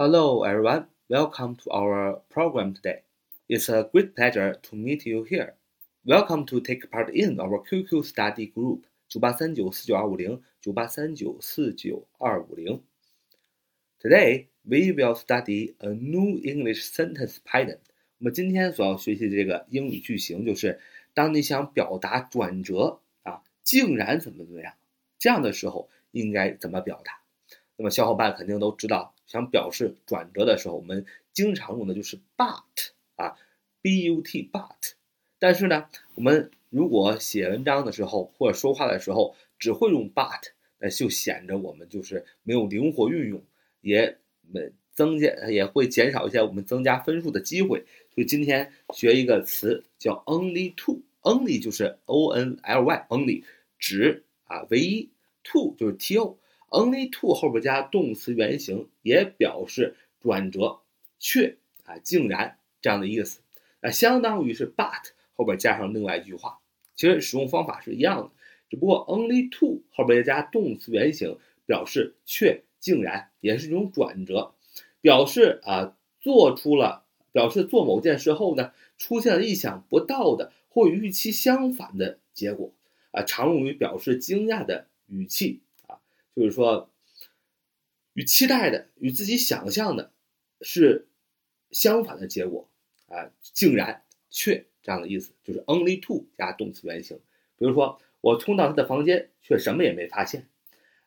Hello, everyone. Welcome to our program today. It's a great pleasure to meet you here. Welcome to take part in our QQ study group 九八三九四九二五零九八三九四九二五零。Today we will study a new English sentence pattern. 我们今天所要学习的这个英语句型就是，当你想表达转折啊，竟然怎么怎么样，这样的时候应该怎么表达？ 那么小伙伴肯定都知道，想表示转折的时候，我们经常用的就是 but 啊，b u t but。但是呢，我们如果写文章的时候或者说话的时候只会用 but，那就显得我们就是没有灵活运用，也没增加也会减少一些我们增加分数的机会。所以今天学一个词叫 only to，only 就是 o n l y，only 只啊唯一，to 就是 t o。Only to 后边加动词原形，也表示转折，却啊竟然这样的意思，那相当于是 but 后边加上另外一句话，其实使用方法是一样的，只不过 only to 后边加动词原形，表示却竟然也是一种转折，表示啊做出了，表示做某件事后呢，出现了意想不到的或与预期相反的结果啊，常用于表示惊讶的语气。就是说，与期待的、与自己想象的，是相反的结果啊，竟然却这样的意思，就是 only to 加动词原形。比如说，我冲到他的房间，却什么也没发现。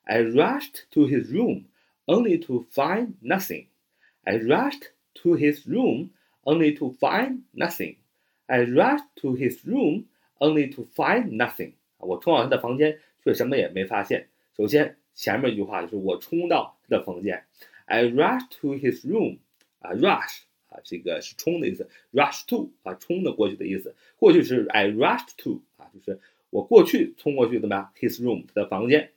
I rushed to his room only to find nothing. I rushed to his room only to find nothing. I rushed to his room only to find nothing. 我冲到他的房间，却什么也没发现。首先。前面一句话就是我冲到他的房间，I rush to his room，啊，rush 啊，这个是冲的意思，rush to 啊，冲的过去的意思。过去是 I rushed to 啊，就是我过去冲过去怎么样？His room 他的房间。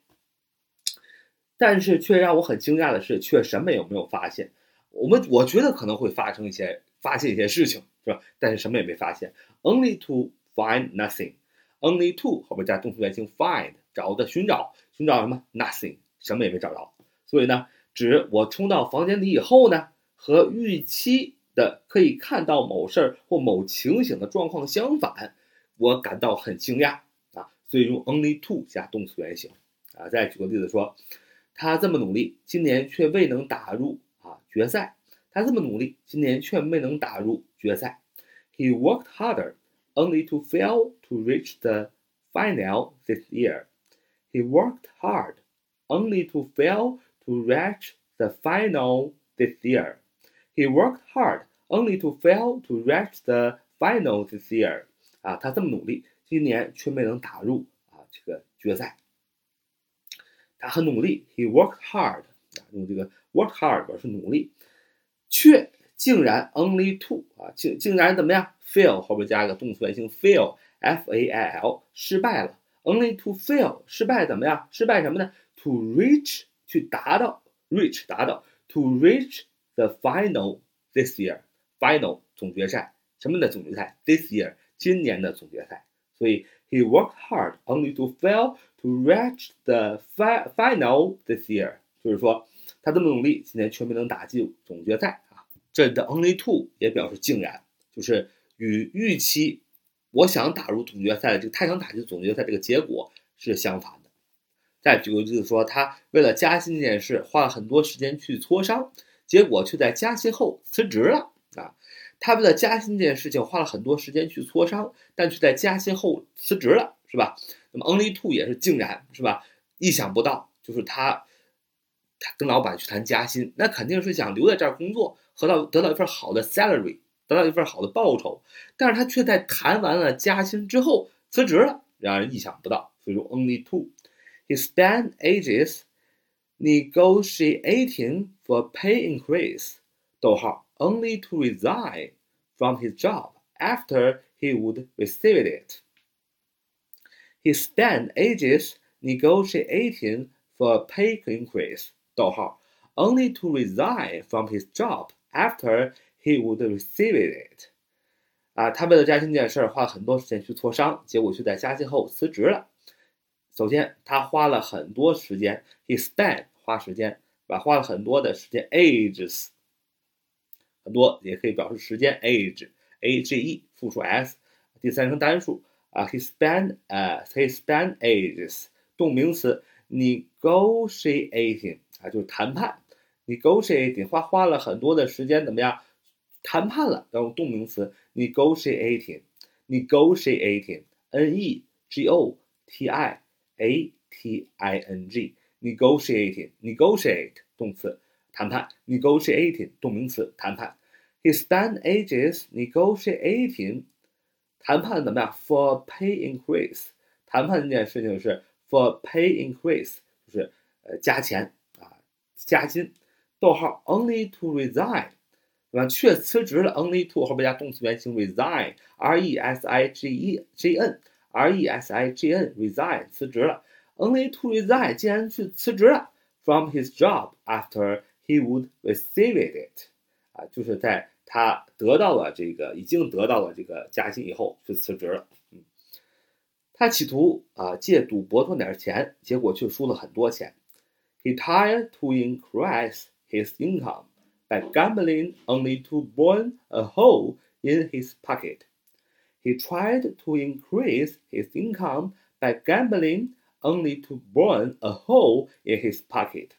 但是却让我很惊讶的是，却什么也没有发现。我们我觉得可能会发生一些发现一些事情，是吧？但是什么也没发现，only to find nothing，only to 后面加动词原形 find 找的寻找。寻找什么？Nothing，什么也没找着。所以呢，指我冲到房间里以后呢，和预期的可以看到某事儿或某情形的状况相反，我感到很惊讶啊。所以用 only to 加动词原形啊。再举个例子说，他这么努力，今年却未能打入啊决赛。他这么努力，今年却未能打入决赛。He worked harder only to fail to reach the final this year. He worked hard, only to fail to reach the final this year. He worked hard, only to fail to reach the final this year. 啊，他这么努力，今年却没能打入啊这个决赛。他很努力，He worked hard 啊，用这个 work hard 表示努力，却竟然 only to 啊，竟竟然怎么样？fail 后边加一个动词原形 fail，f a i l 失败了。 Only to fail 失败怎么样？失败什么呢？To reach 去达到，reach 达到，to reach the final this year final 总决赛什么的总决赛？This year 今年的总决赛。所以 he worked hard only to fail to reach the fi final this year，就是说他这么努力，今年却没能打进总决赛啊。这里的 only to 也表示竟然，就是与预期。 我想打入总决赛的这个，他想打进总决赛这个结果是相反的。再举个例子说，他为了加薪这件事花了很多时间去磋商，结果却在加薪后辞职了啊！他为了加薪这件事情花了很多时间去磋商，但却在加薪后辞职了，是吧？那么 only two 也是竟然是吧？意想不到，就是他他跟老板去谈加薪，那肯定是想留在这儿工作，得到得到一份好的 salary。得到一份好的报酬，但是他却在谈完了加薪之后辞职了，让人意想不到。所以说，only two。He spent ages negotiating for pay increase，逗号，only to resign from his job after he would receive it. He spent ages negotiating for pay increase，逗号，only to resign from his job after He would receive it，啊，他为了加薪这件事儿花了很多时间去磋商，结果却在加薪后辞职了。首先，他花了很多时间，he spent 花时间，把？花了很多的时间，ages 很多也可以表示时间，age，a g e，复数 s，第三人称单数啊，he spent 呃，he spent ages，动名词，negotiating 啊，就是谈判，negotiating 花花了很多的时间，怎么样？谈判了，要用动名词 negotiating，negotiating，n e g o t i a t i n g，negotiating，negotiate 动词。谈判，negotiating 动名词，谈判。He spent ages negotiating，谈判怎么样？For pay increase，谈判这件事情是 for pay increase，就是呃加钱啊，加薪。逗号，only to resign， 那？却辞职了，only to 后边加动词原形 resign，r e s i g e g n，r e s i g n，resign 辞职了，only to resign，竟然去辞职了，from his job after。He would receive it，啊，就是在他得到了这个已经得到了这个加薪以后，就辞职了。嗯，他企图啊借赌博赚点钱，结果却输了很多钱。He tried to increase his income by gambling, only to burn a hole in his pocket. He tried to increase his income by gambling, only to burn a hole in his pocket.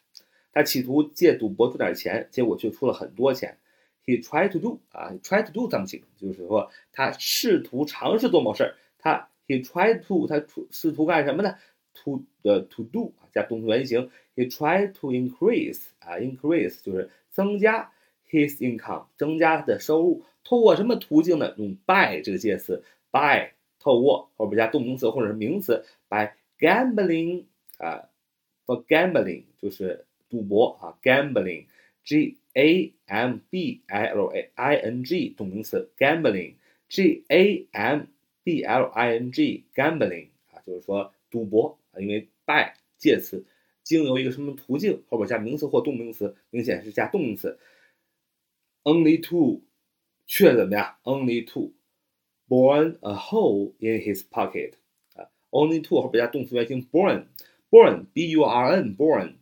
他企图借赌博赚点钱，结果却出了很多钱。He tried to do 啊，try to do something，就是说他试图尝试做某事儿。他 he tried to 他试图干什么呢？to 的 to do 啊，加动词原形。He tried to increase 啊，increase 就是 增加 his income，增加他的收入。透过什么途径呢？用 by 这个介词，by 透过后边加动名词或者是名词，by gambling 啊，for gambling 就是。赌博啊，gambling，g a m b i l a i n g 动名词，gambling，g a m b l i n g，gambling 啊，就是说赌博啊，因为 by 介词，经由一个什么途径，后边加名词或动名词，明显是加动词。Only to，却怎么样？Only to，burn a hole in his pocket 啊，only to 后边加动词原形，burn，burn，b u r n，burn。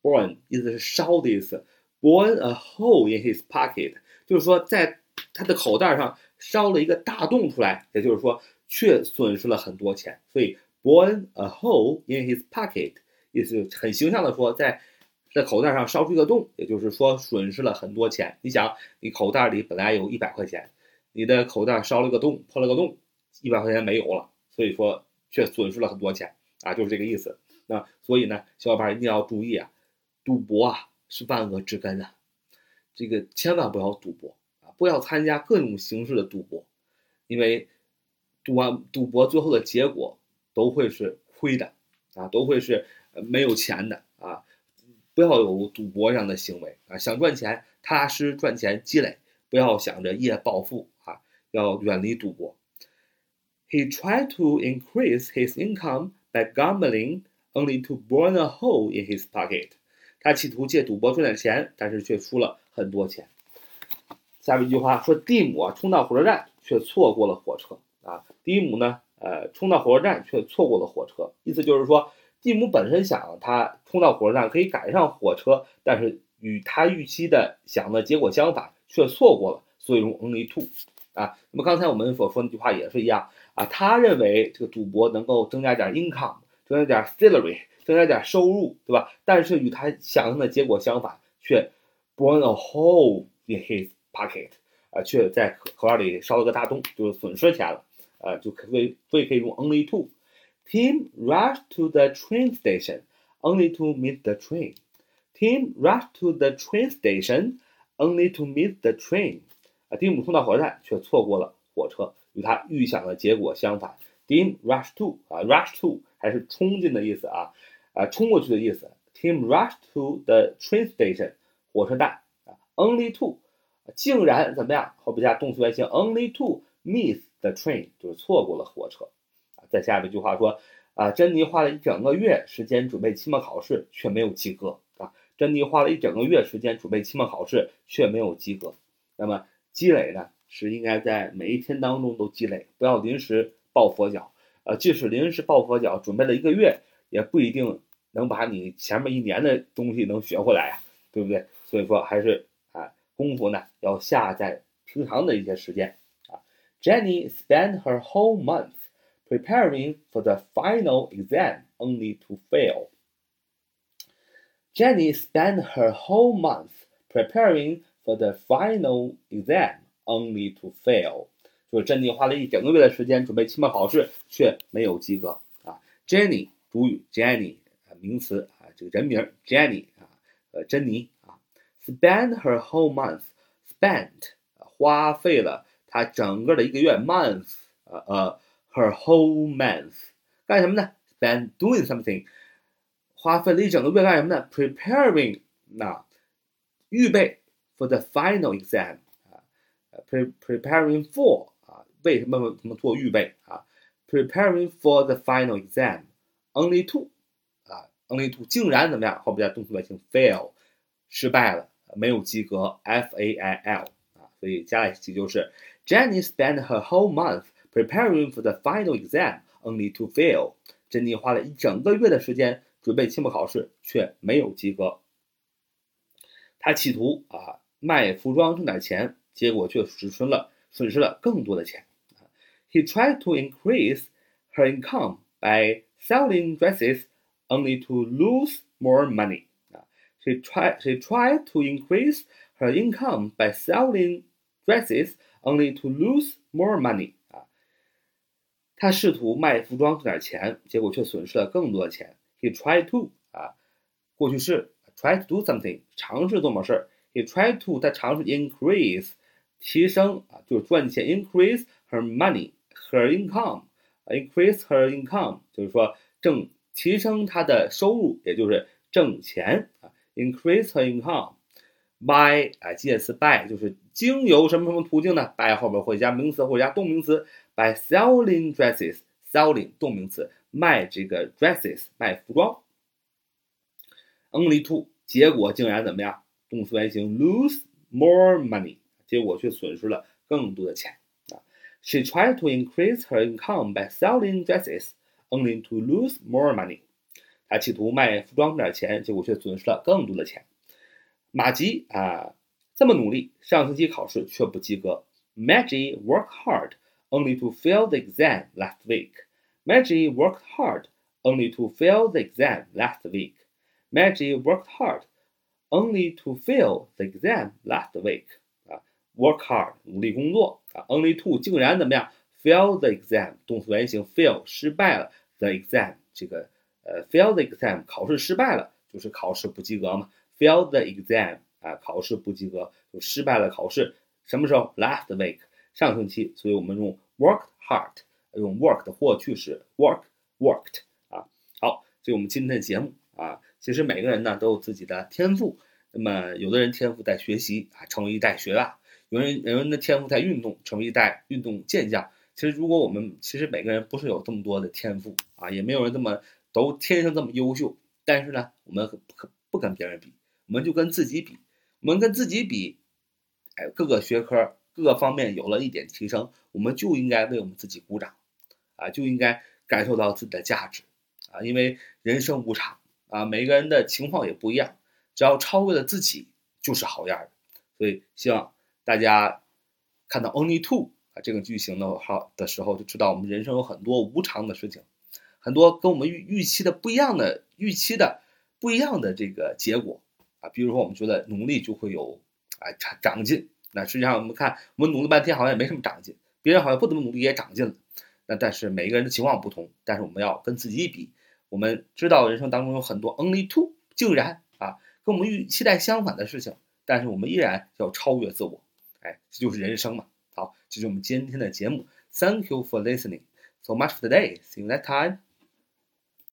burn 意思是烧的意思，burn a hole in his pocket，就是说在他的口袋上烧了一个大洞出来，也就是说却损失了很多钱。所以 burn a hole in his pocket 意思很形象的说，在在口袋上烧出一个洞，也就是说损失了很多钱。你想，你口袋里本来有一百块钱，你的口袋烧了个洞，破了个洞，一百块钱没有了，所以说却损失了很多钱啊，就是这个意思。那所以呢，小伙伴一定要注意啊。赌博啊是万恶之根啊，这个千万不要赌博啊，不要参加各种形式的赌博，因为赌完赌博最后的结果都会是亏的啊，都会是没有钱的啊，不要有赌博这样的行为啊，想赚钱踏实赚钱积累，不要想着一夜暴富啊，要远离赌博。He tried to increase his income by gambling, only to burn a hole in his pocket. 他企图借赌博赚点钱，但是却输了很多钱。下面一句话说，蒂姆啊冲到火车站，却错过了火车啊。蒂姆呢，呃，冲到火车站却错过了火车，意思就是说，蒂姆本身想他冲到火车站可以赶上火车，但是与他预期的想的结果相反，却错过了，所以用 only to 啊。那么刚才我们所说那句话也是一样啊，他认为这个赌博能够增加点 income，增加点 salary。增加点收入，对吧？但是与他想象的结果相反，却 burn a hole in his pocket，啊，却在口口袋里烧了个大洞，就是损失钱了，啊，就可以所以可以用 only to。Tim rushed to the train station only to miss the train. Tim rushed to the train station only to miss the train. 啊，蒂姆冲到火车站，却错过了火车，与他预想的结果相反。Tim rushed to 啊，rush to 还是冲进的意思啊。啊，冲过去的意思。Tim rushed to the train station，火车站啊。Only to，竟然怎么样？后边加动词原形。Only to miss the train，就是错过了火车。 在，下面一句话说，啊，珍妮花了一整个月时间准备期末考试，却没有及格。啊，珍妮花了一整个月时间准备期末考试，却没有及格。那么积累呢，是应该在每一天当中都积累，不要临时抱佛脚。呃，即使临时抱佛脚，准备了一个月，也不一定。能把你前面一年的东西能学回来呀，对不对？所以说还是啊，功夫呢要下在平常的一些时间啊。Jenny spent her whole month preparing for the final exam only to fail. Jenny spent her whole month preparing for the final exam only to fail. 就是珍妮花了一整个月的时间准备期末考试，却没有及格啊。Jenny 主语 Jenny 啊，名词啊，这个人名 Jenny 啊，呃，珍妮啊，spend her whole month，spent 花费了她整个的一个月 month，呃呃 ，her whole month 干什么呢？spend doing something，花费了一整个月干什么呢？preparing 那预备 for the final exam 啊，pre preparing for 为什么怎么做预备啊？Preparing for the final exam, only to 啊，only to 竟然怎么样？后边加动词原形 fail，失败了，没有及格，F A I L 啊，所以加在一起就是 Jenny spent her whole month preparing for the final exam, only to fail。珍妮花了一整个月的时间准备期末考试，却没有及格。她企图啊卖服装挣点钱，结果却损失了损失了更多的钱。He tried to increase her income by selling dresses, only to lose more money. She tried, she tried to increase her income by selling dresses, only to lose more money. 他试图卖服装挣点钱，结果却损失了更多的钱。He tried to 啊，过去式 try to do something，尝试做某事儿。He tried to，他尝试 increase，提升啊，就是赚钱，increase her money。her income, increase her income，就是说挣提升她的收入，也就是挣钱啊。increase her income by 啊，介词 by 就是经由什么什么途径呢？by 后边会加名词或者加动名词，by selling dresses，selling 动名词，卖这个 dresses 卖服装。only to 结果竟然怎么样？动词原形 lose more money，结果却损失了更多的钱啊。She tried to increase her income by selling dresses, only to lose more money. 她企图卖服装挣点钱，结果却损失了更多的钱。马吉啊，这么努力，上星期考试却不及格。Maggie work hard only to fail the exam last week. Maggie worked hard only to fail the exam last week. Maggie worked hard only to fail the exam last week. 啊，work hard 努力工作。Only two 竟然怎么样？Fail the exam，动词原形 fail 失败了。The exam 这个呃，fail the exam 考试失败了，就是考试不及格嘛。Fail the exam 啊，考试不及格就失败了考试。什么时候？Last week 上星期。所以我们用 worked hard，用 work 的过去式 work worked 啊。好，所以我们今天的节目啊。其实每个人呢都有自己的天赋，那么有的人天赋在学习啊，成为一代学霸。有人有人的天赋在运动，成为一代运动健将。其实，如果我们其实每个人不是有这么多的天赋啊，也没有人这么都天生这么优秀。但是呢，我们不不跟别人比，我们就跟自己比。我们跟自己比，哎，各个学科各个方面有了一点提升，我们就应该为我们自己鼓掌，啊，就应该感受到自己的价值，啊，因为人生无常啊，每个人的情况也不一样，只要超越了自己，就是好样的。所以，希望。大家看到 only two 啊这个句型的号的时候，就知道我们人生有很多无常的事情，很多跟我们预预期的不一样的预期的不一样的这个结果啊。比如说，我们觉得努力就会有啊长长进，那实际上我们看我们努了半天好像也没什么长进，别人好像不怎么努力也长进了。那但是每个人的情况不同，但是我们要跟自己比，我们知道人生当中有很多 only two 竟然啊跟我们预期待相反的事情，但是我们依然要超越自我。哎，这就是人生嘛。好，这是我们今天的节目。Thank you for listening. So much for today. See you next time.